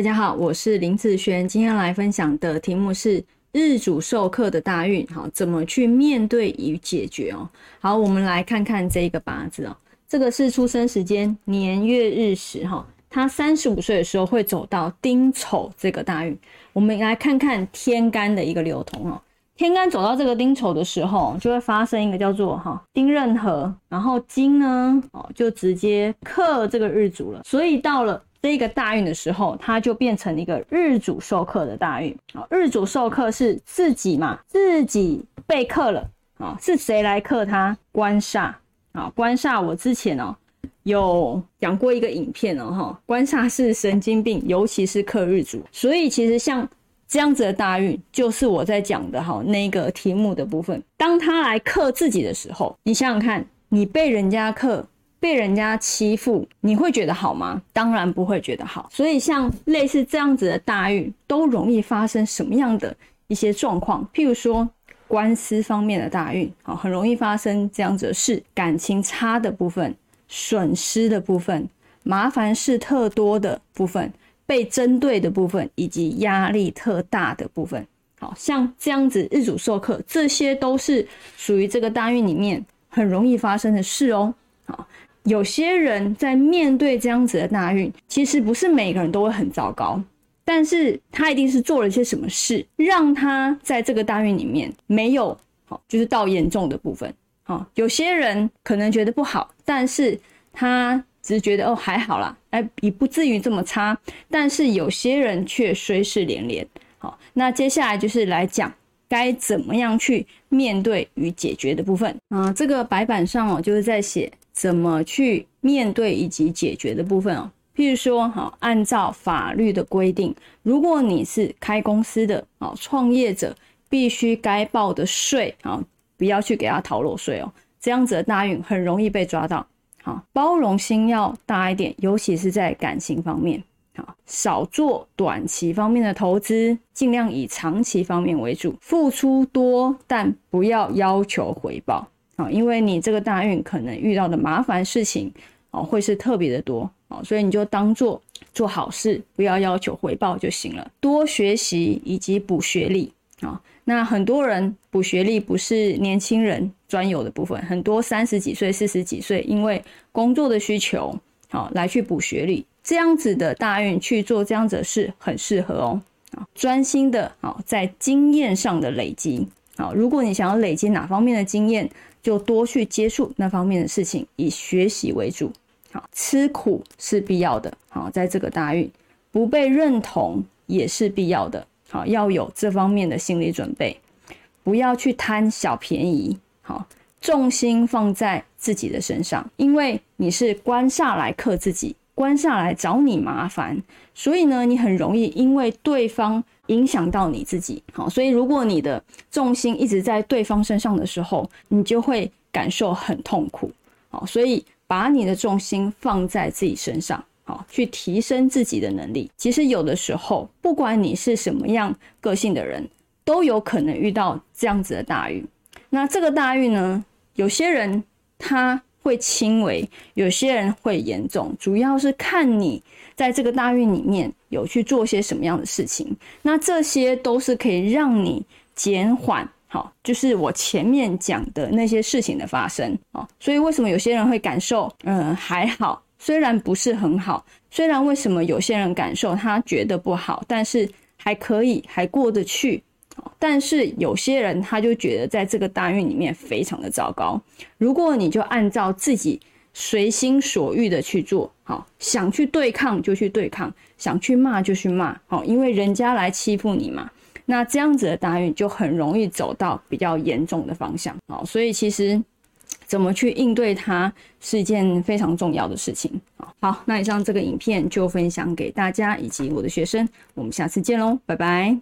大家好，我是林子轩，今天来分享的题目是日主受克的大运，好，怎么去面对与解决哦？好，我们来看看这个八字哦，这个是出生时间年月日时哈，他三十五岁的时候会走到丁丑这个大运，我们来看看天干的一个流通哦。天干走到这个丁丑的时候，就会发生一个叫做哈丁壬合，然后金呢哦就直接克这个日主了，所以到了这个大运的时候，它就变成一个日主受克的大运啊。日主受克是自己嘛，自己被克了啊，是谁来克他？官煞啊，官煞我之前哦有讲过一个影片哦哈，官煞是神经病，尤其是克日主，所以其实像。这样子的大运就是我在讲的哈那个题目的部分。当他来克自己的时候，你想想看，你被人家克，被人家欺负，你会觉得好吗？当然不会觉得好。所以像类似这样子的大运，都容易发生什么样的一些状况？譬如说官司方面的大运，好，很容易发生这样子的事，感情差的部分，损失的部分，麻烦事特多的部分。被针对的部分，以及压力特大的部分，好像这样子日主授课，这些都是属于这个大运里面很容易发生的事哦。好，有些人在面对这样子的大运，其实不是每个人都会很糟糕，但是他一定是做了一些什么事，让他在这个大运里面没有好，就是到严重的部分。好，有些人可能觉得不好，但是他。只是觉得哦还好啦，哎也不至于这么差，但是有些人却衰事连连。好，那接下来就是来讲该怎么样去面对与解决的部分啊。这个白板上哦就是在写怎么去面对以及解决的部分哦。譬如说，好，按照法律的规定，如果你是开公司的哦，创业者必须该报的税啊，不要去给他逃漏税哦，这样子的大运很容易被抓到。好，包容心要大一点，尤其是在感情方面。好，少做短期方面的投资，尽量以长期方面为主。付出多，但不要要求回报。啊，因为你这个大运可能遇到的麻烦事情，哦，会是特别的多。哦，所以你就当做做好事，不要要求回报就行了。多学习以及补学历。啊，那很多人补学历不是年轻人专有的部分，很多三十几岁、四十几岁，因为工作的需求，好来去补学历，这样子的大运去做这样子的事很适合哦。啊，专心的，啊在经验上的累积。好，如果你想要累积哪方面的经验，就多去接触那方面的事情，以学习为主。好，吃苦是必要的。好，在这个大运，不被认同也是必要的。好，要有这方面的心理准备，不要去贪小便宜。好，重心放在自己的身上，因为你是官煞来克自己，官煞来找你麻烦，所以呢，你很容易因为对方影响到你自己。好，所以如果你的重心一直在对方身上的时候，你就会感受很痛苦。好，所以把你的重心放在自己身上。好去提升自己的能力。其实有的时候，不管你是什么样个性的人，都有可能遇到这样子的大运。那这个大运呢，有些人他会轻微，有些人会严重，主要是看你在这个大运里面有去做些什么样的事情。那这些都是可以让你减缓，好，就是我前面讲的那些事情的发生啊。所以为什么有些人会感受，嗯，还好。虽然不是很好，虽然为什么有些人感受他觉得不好，但是还可以，还过得去。但是有些人他就觉得在这个大运里面非常的糟糕。如果你就按照自己随心所欲的去做，好，想去对抗就去对抗，想去骂就去骂，好，因为人家来欺负你嘛。那这样子的大运就很容易走到比较严重的方向。好，所以其实。怎么去应对它是一件非常重要的事情好，那以上这个影片就分享给大家以及我的学生，我们下次见喽，拜拜。